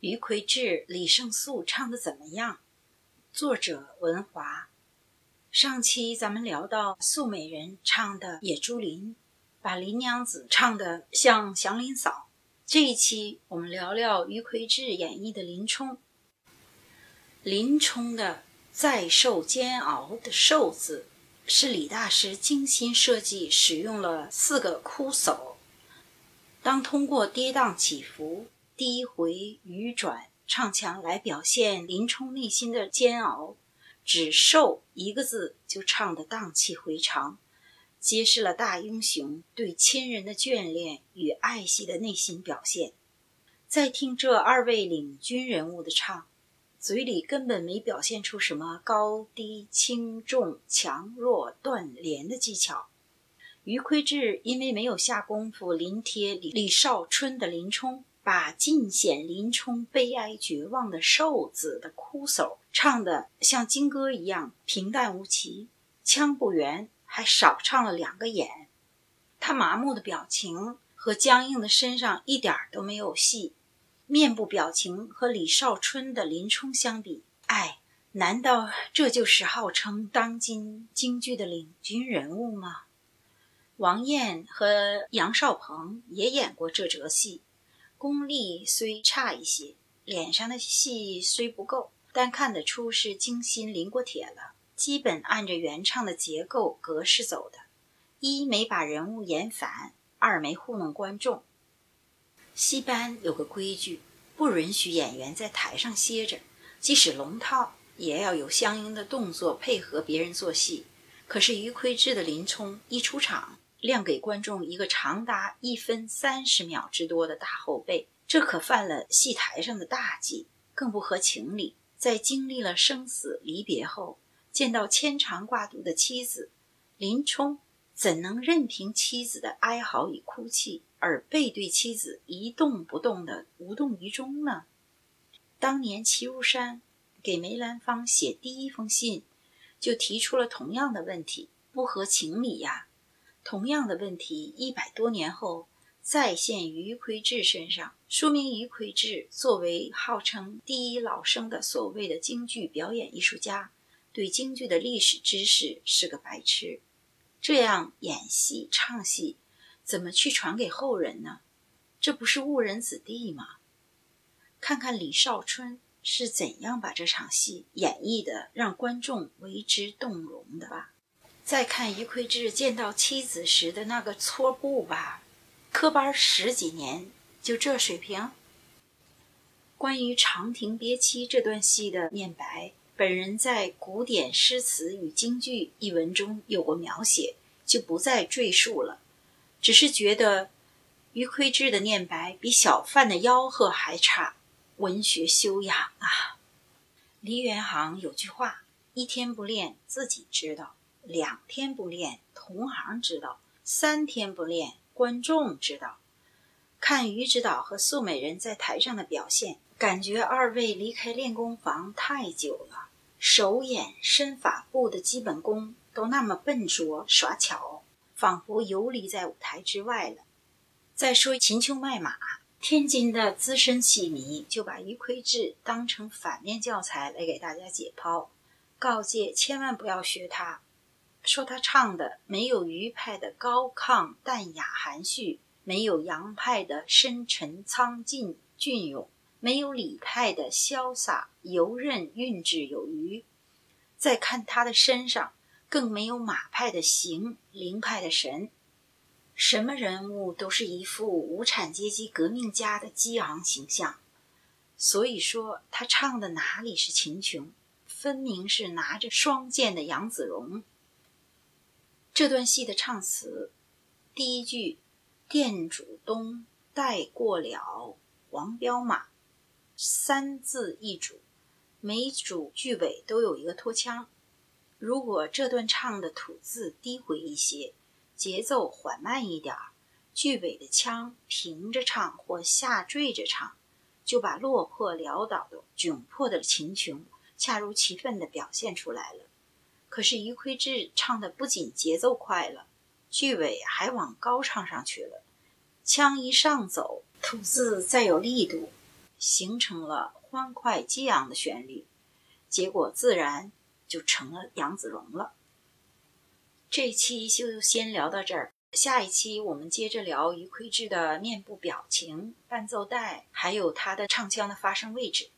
余魁志、李胜素唱的怎么样？作者文华。上期咱们聊到素美人唱的《野猪林》，把林娘子唱的像祥林嫂。这一期我们聊聊余魁志演绎的林冲。林冲的“再受煎熬”的“受”字，是李大师精心设计，使用了四个枯手。当通过跌宕起伏。低回余转唱腔来表现林冲内心的煎熬，只“受”一个字就唱得荡气回肠，揭示了大英雄对亲人的眷恋与爱惜的内心表现。再听这二位领军人物的唱，嘴里根本没表现出什么高低轻重强弱断连的技巧。余魁志因为没有下功夫临贴李李少春的林冲。把尽显林冲悲哀绝望的瘦子的哭手唱得像金歌一样平淡无奇，腔不圆，还少唱了两个眼。他麻木的表情和僵硬的身上一点都没有戏，面部表情和李少春的林冲相比，哎，难道这就是号称当今京剧的领军人物吗？王燕和杨少鹏也演过这折戏。功力虽差一些，脸上的戏虽不够，但看得出是精心临过帖了，基本按着原唱的结构格式走的。一没把人物演反，二没糊弄观众。戏班有个规矩，不允许演员在台上歇着，即使龙套，也要有相应的动作配合别人做戏。可是余魁志的林冲一出场。亮给观众一个长达一分三十秒之多的大后背，这可犯了戏台上的大忌，更不合情理。在经历了生死离别后，见到牵肠挂肚的妻子，林冲怎能任凭妻子的哀嚎与哭泣，而背对妻子一动不动的无动于衷呢？当年齐如山给梅兰芳写第一封信，就提出了同样的问题，不合情理呀。同样的问题，一百多年后再现于魁智身上，说明于魁智作为号称第一老生的所谓的京剧表演艺术家，对京剧的历史知识是个白痴。这样演戏唱戏，怎么去传给后人呢？这不是误人子弟吗？看看李少春是怎样把这场戏演绎的，让观众为之动容的吧。再看于魁志见到妻子时的那个搓步吧，科班十几年就这水平。关于长亭别妻这段戏的念白，本人在《古典诗词与京剧》一文中有过描写，就不再赘述了。只是觉得于魁志的念白比小贩的吆喝还差，文学修养啊！梨园行有句话：一天不练，自己知道。两天不练，同行知道；三天不练，观众知道。看于指导和素美人在台上的表现，感觉二位离开练功房太久了，手眼身法步的基本功都那么笨拙耍巧，仿佛游离在舞台之外了。再说秦琼卖马，天津的资深戏迷就把于魁智当成反面教材来给大家解剖，告诫千万不要学他。说他唱的没有余派的高亢淡雅含蓄，没有杨派的深沉苍劲隽永，没有李派的潇洒游刃韵致有余。再看他的身上，更没有马派的形，凌派的神。什么人物都是一副无产阶级革命家的激昂形象。所以说，他唱的哪里是秦琼，分明是拿着双剑的杨子荣。这段戏的唱词，第一句“店主东带过了黄骠马”，三字一主，每主句尾都有一个拖腔。如果这段唱的吐字低回一些，节奏缓慢一点，句尾的腔平着唱或下坠着唱，就把落魄潦倒的窘迫的秦琼恰如其分地表现出来了。可是余魁志唱的不仅节奏快了，句尾还往高唱上去了，腔一上走，吐字再有力度，形成了欢快激昂的旋律，结果自然就成了杨子荣了。这期就先聊到这儿，下一期我们接着聊余奎志的面部表情、伴奏带，还有他的唱腔的发声位置。